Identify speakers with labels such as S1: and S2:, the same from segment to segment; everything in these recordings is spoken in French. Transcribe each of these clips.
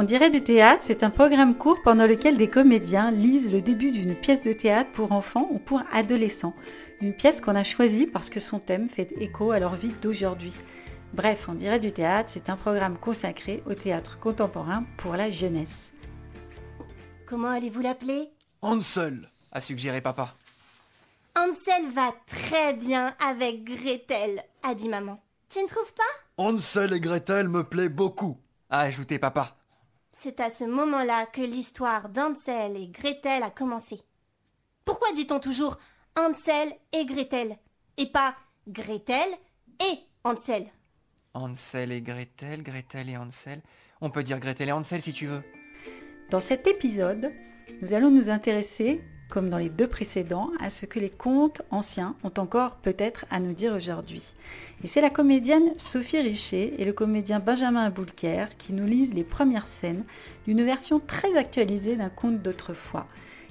S1: On dirait du théâtre, c'est un programme court pendant lequel des comédiens lisent le début d'une pièce de théâtre pour enfants ou pour adolescents. Une pièce qu'on a choisie parce que son thème fait écho à leur vie d'aujourd'hui. Bref, on dirait du théâtre, c'est un programme consacré au théâtre contemporain pour la jeunesse.
S2: Comment allez-vous l'appeler?
S3: Hansel, a suggéré papa.
S2: Hansel va très bien avec Gretel, a dit maman. Tu ne trouves pas?
S4: Hansel et Gretel me plaît beaucoup.
S3: A ajouté papa.
S2: C'est à ce moment-là que l'histoire d'Hansel et Gretel a commencé. Pourquoi dit-on toujours Hansel et Gretel et pas Gretel et Hansel
S3: Hansel et Gretel, Gretel et Hansel. On peut dire Gretel et Hansel si tu veux.
S1: Dans cet épisode, nous allons nous intéresser, comme dans les deux précédents, à ce que les contes anciens ont encore peut-être à nous dire aujourd'hui. Et c'est la comédienne Sophie Richer et le comédien Benjamin Aboulker qui nous lisent les premières scènes d'une version très actualisée d'un conte d'autrefois.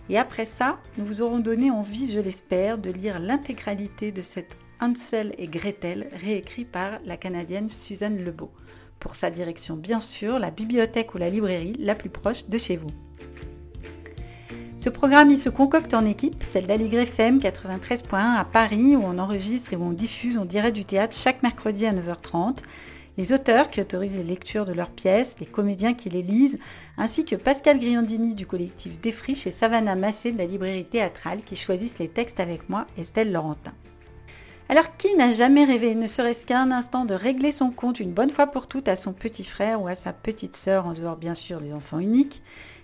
S1: Et après ça, nous vous aurons donné envie, je l'espère, de lire l'intégralité de cette Hansel et Gretel, réécrit par la Canadienne Suzanne Lebeau. Pour sa direction, bien sûr, la bibliothèque ou la librairie la plus proche de chez vous. Ce programme, il se concocte en équipe, celle d'Aligre FM 93.1 à Paris, où on enregistre et où on diffuse, on dirait du théâtre chaque mercredi à 9h30. Les auteurs qui autorisent les lectures de leurs pièces, les comédiens qui les lisent, ainsi que Pascal Griandini du collectif Défriche et Savannah Massé de la librairie théâtrale qui choisissent les textes avec moi, Estelle Laurentin. Alors qui n'a jamais rêvé, ne serait-ce qu'un instant, de régler son compte une bonne fois pour toutes à son petit frère ou à sa petite sœur, en dehors bien sûr des enfants uniques?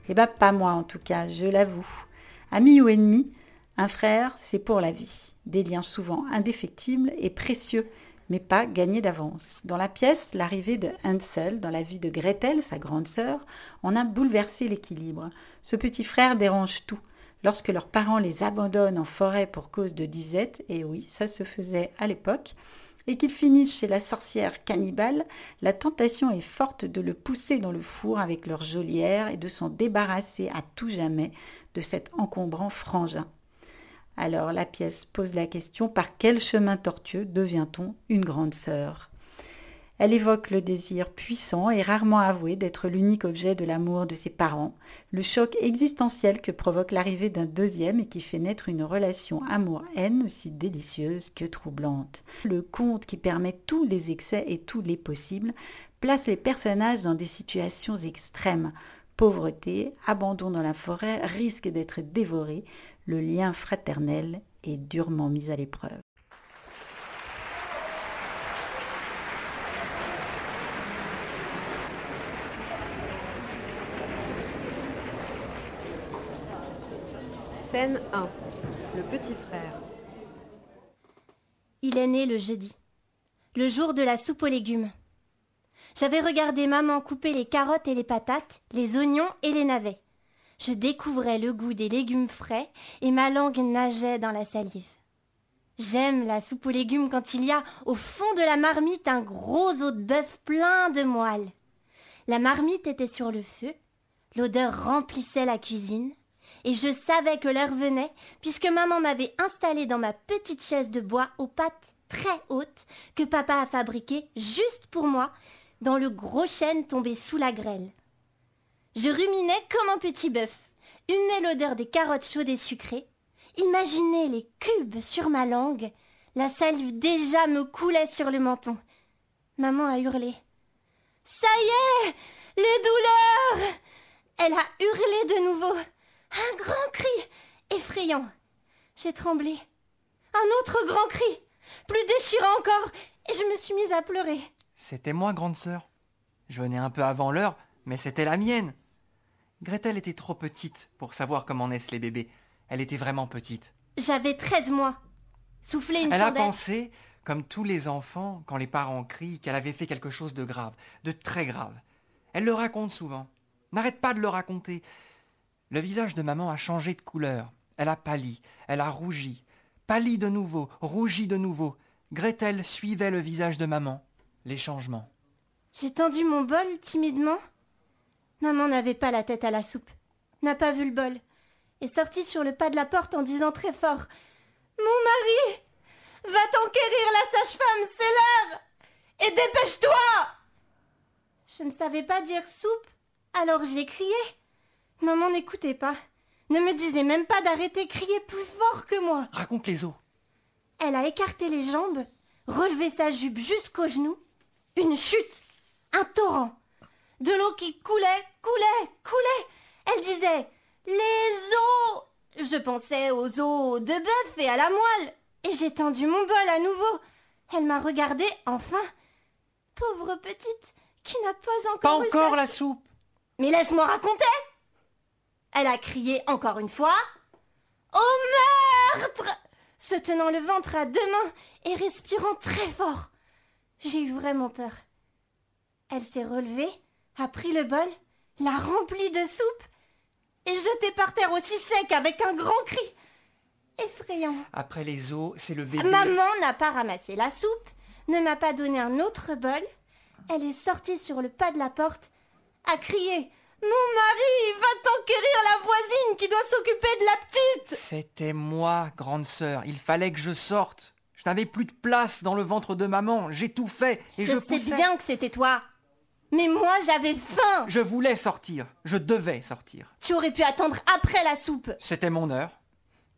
S1: Eh bien pas moi en tout cas, je l'avoue. Ami ou ennemi, un frère, c'est pour la vie. Des liens souvent indéfectibles et précieux, mais pas gagnés d'avance. Dans la pièce, l'arrivée de Hansel dans la vie de Gretel, sa grande sœur, en a bouleversé l'équilibre. Ce petit frère dérange tout lorsque leurs parents les abandonnent en forêt pour cause de disette, et oui, ça se faisait à l'époque, et qu'ils finissent chez la sorcière cannibale, la tentation est forte de le pousser dans le four avec leur geôlière et de s'en débarrasser à tout jamais de cet encombrant frangin. Alors la pièce pose la question par quel chemin tortueux devient-on une grande sœur? Elle évoque le désir puissant et rarement avoué d'être l'unique objet de l'amour de ses parents, le choc existentiel que provoque l'arrivée d'un deuxième et qui fait naître une relation amour-haine aussi délicieuse que troublante. Le conte qui permet tous les excès et tous les possibles place les personnages dans des situations extrêmes. Pauvreté, abandon dans la forêt, risque d'être dévoré, le lien fraternel est durement mis à l'épreuve.
S5: Scène 1. Le petit frère.
S2: Il est né le jeudi, le jour de la soupe aux légumes. J'avais regardé maman couper les carottes et les patates, les oignons et les navets. Je découvrais le goût des légumes frais et ma langue nageait dans la salive. J'aime la soupe aux légumes quand il y a au fond de la marmite un gros os de bœuf plein de moelle. La marmite était sur le feu, l'odeur remplissait la cuisine, et je savais que l'heure venait, puisque maman m'avait installée dans ma petite chaise de bois aux pattes très hautes que papa a fabriquées juste pour moi, dans le gros chêne tombé sous la grêle. Je ruminais comme un petit bœuf, humais l'odeur des carottes chaudes et sucrées, imaginais les cubes sur ma langue, la salive déjà me coulait sur le menton. Maman a hurlé. Ça y est Les douleurs Elle a hurlé de nouveau. Un grand cri effrayant. J'ai tremblé. Un autre grand cri, plus déchirant encore, et je me suis mise à pleurer.
S3: C'était moi, grande sœur. Je venais un peu avant l'heure, mais c'était la mienne. Gretel était trop petite pour savoir comment naissent les bébés. Elle était vraiment petite.
S2: J'avais treize mois. Souffler une
S3: Elle a pensé, comme tous les enfants, quand les parents crient, qu'elle avait fait quelque chose de grave, de très grave. Elle le raconte souvent. N'arrête pas de le raconter. Le visage de maman a changé de couleur. Elle a pâli, elle a rougi. Pâli de nouveau, rougi de nouveau. Gretel suivait le visage de maman. Les changements.
S2: J'ai tendu mon bol timidement. Maman n'avait pas la tête à la soupe, n'a pas vu le bol, et sortit sur le pas de la porte en disant très fort Mon mari Va t'enquérir la sage-femme, c'est l'heure Et dépêche-toi Je ne savais pas dire soupe, Alors j'ai crié. Maman n'écoutait pas. Ne me disait même pas d'arrêter, crier plus fort que moi.
S3: Raconte les os.
S2: Elle a écarté les jambes, relevé sa jupe jusqu'aux genoux. Une chute, un torrent, de l'eau qui coulait, coulait, coulait. Elle disait Les os Je pensais aux os de bœuf et à la moelle, et j'ai tendu mon bol à nouveau. Elle m'a regardée enfin. Pauvre petite, qui n'a pas encore
S3: Pas encore
S2: sa-
S3: la soupe.
S2: Mais laisse-moi raconter Elle a crié encore une fois. Au meurtre Se tenant le ventre à deux mains et respirant très fort. J'ai eu vraiment peur. Elle s'est relevée, a pris le bol, l'a rempli de soupe et jeté par terre aussi sec avec un grand cri. Effrayant.
S3: Après les os, c'est le bébé.
S2: Maman n'a pas ramassé la soupe, ne m'a pas donné un autre bol. Elle est sortie sur le pas de la porte, a crié Mon mari va t'enquérir la voisine qui doit s'occuper de la petite
S3: C'était moi, grande sœur. Il fallait que je sorte. Je n'avais plus de place dans le ventre de maman. J'ai tout fait et je,
S2: Je sais
S3: poussais.
S2: bien que c'était toi. Mais moi j'avais faim
S3: Je voulais sortir. Je devais sortir.
S2: Tu aurais pu attendre après la soupe.
S3: C'était mon heure.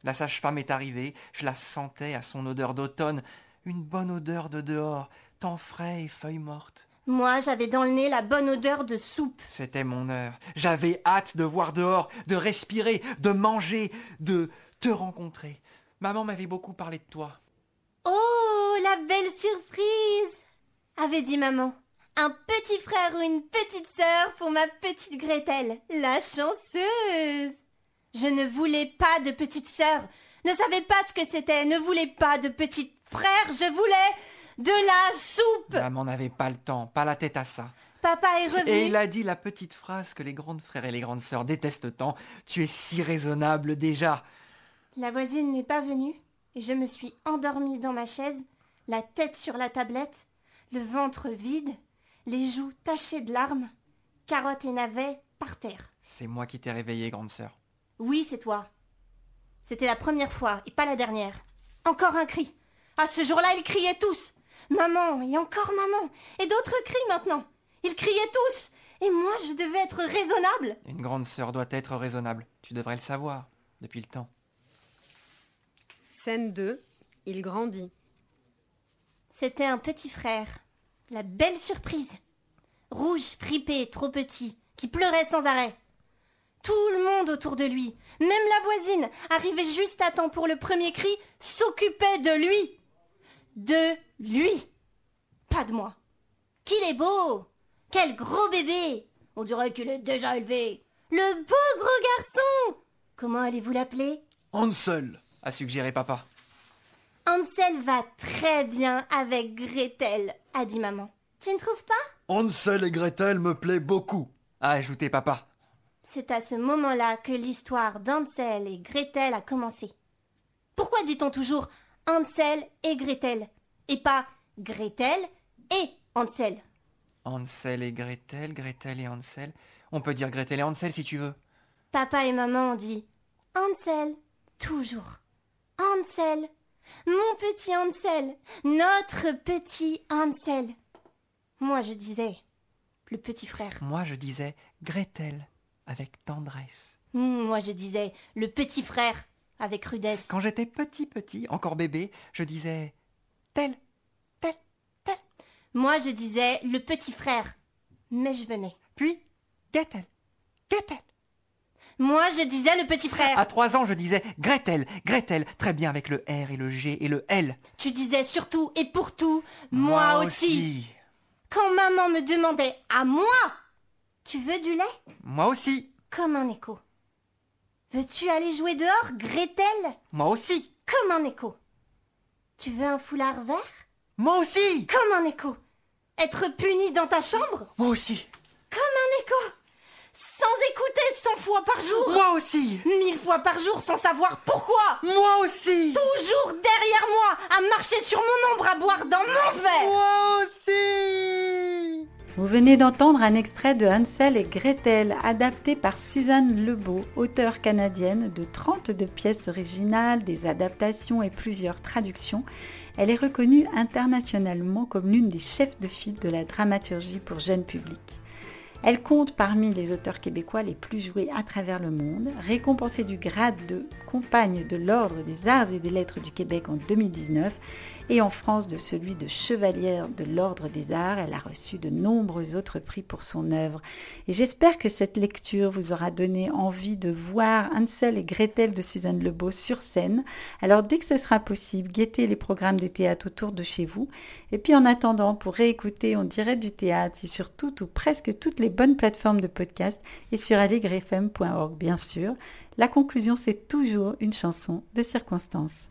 S3: La sage-femme est arrivée. Je la sentais à son odeur d'automne. Une bonne odeur de dehors. Temps frais et feuilles mortes.
S2: Moi j'avais dans le nez la bonne odeur de soupe.
S3: C'était mon heure. J'avais hâte de voir dehors, de respirer, de manger, de te rencontrer. Maman m'avait beaucoup parlé de toi.
S2: Oh, la belle surprise avait dit maman. Un petit frère ou une petite sœur pour ma petite Gretel, la chanceuse. Je ne voulais pas de petite sœur, ne savais pas ce que c'était, ne voulais pas de petit frère, je voulais de la soupe.
S3: Maman n'avait pas le temps, pas la tête à ça.
S2: Papa est revenu.
S3: Et il a dit la petite phrase que les grandes frères et les grandes sœurs détestent tant. Tu es si raisonnable déjà.
S2: La voisine n'est pas venue et je me suis endormie dans ma chaise, la tête sur la tablette, le ventre vide, les joues tachées de larmes, carottes et navets par terre.
S3: C'est moi qui t'ai réveillée, grande sœur.
S2: Oui, c'est toi. C'était la première fois et pas la dernière. Encore un cri. À ce jour-là, ils criaient tous. Maman et encore maman. Et d'autres crient maintenant. Ils criaient tous. Et moi, je devais être raisonnable.
S3: Une grande sœur doit être raisonnable. Tu devrais le savoir, depuis le temps.
S5: Scène 2. Il grandit.
S2: C'était un petit frère. La belle surprise. Rouge, fripé, trop petit, qui pleurait sans arrêt. Tout le monde autour de lui, même la voisine, arrivée juste à temps pour le premier cri, s'occupait de lui. De lui. Pas de moi. Qu'il est beau Quel gros bébé On dirait qu'il est déjà élevé. Le beau gros garçon Comment allez-vous l'appeler?
S4: Hansel.
S3: A suggéré papa.
S2: Hansel va très bien avec Gretel, a dit maman. Tu ne trouves pas?
S4: Hansel et Gretel me plaît beaucoup.
S3: A ajouté papa.
S2: C'est à ce moment-là que l'histoire d'Hansel et Gretel a commencé. Pourquoi dit-on toujours Hansel et Gretel? Et pas Gretel et Hansel
S3: Hansel et Gretel, Gretel et Hansel. On peut dire Gretel et Hansel si tu veux.
S2: Papa et maman ont dit Hansel, toujours. Hansel, mon petit Hansel, notre petit Hansel. Moi je disais le petit frère.
S3: Moi, je disais Gretel, avec tendresse.
S2: Moi je disais le petit frère avec rudesse.
S3: Quand j'étais petit petit, encore bébé, je disais tel, tel, tel.
S2: Moi je disais le petit frère. Mais je venais.
S3: Puis Gretel, Gretel.
S2: Moi je disais le petit frère.
S3: À trois ans, je disais Gretel, Gretel, très bien avec le R et le G et le L.
S2: Tu disais surtout et pour tout, moi, aussi. Quand maman me demandait à moi, tu veux du lait?
S3: Moi aussi.
S2: Comme un écho. Veux-tu aller jouer dehors, Gretel?
S3: Moi aussi.
S2: Comme un écho. Tu veux un foulard vert?
S3: Moi aussi.
S2: Comme un écho. Être puni dans ta chambre?
S3: Moi aussi.
S2: Comme un écho. Sans écouter cent fois par jour.
S3: Moi aussi.
S2: Mille fois par jour sans savoir pourquoi.
S3: Moi aussi.
S2: Toujours derrière moi, à marcher sur mon ombre, à boire dans mon verre.
S3: Moi.
S1: Vous venez d'entendre un extrait de Hansel et Gretel, adapté par Suzanne Lebeau, auteure canadienne de 32 pièces originales, des adaptations et plusieurs traductions. Elle est reconnue internationalement comme l'une des chefs de file de la dramaturgie pour jeunes publics. Elle compte parmi les auteurs québécois les plus joués à travers le monde, récompensée du grade de compagne de l'Ordre des Arts et des Lettres du Québec en 2019 et en France de celui de chevalière de l'Ordre des Arts. Elle a reçu de nombreux autres prix pour son œuvre. Et j'espère que cette lecture vous aura donné envie de voir Ansel et Gretel de Suzanne Lebeau sur scène. Alors dès que ce sera possible, guettez les programmes des théâtres autour de chez vous. Et puis en attendant, pour réécouter On dirait du théâtre, c'est sur toutes ou presque toutes les bonnes plateformes de podcast et sur allegrefm.org bien sûr. La conclusion, c'est toujours une chanson de circonstance.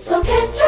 S1: So catch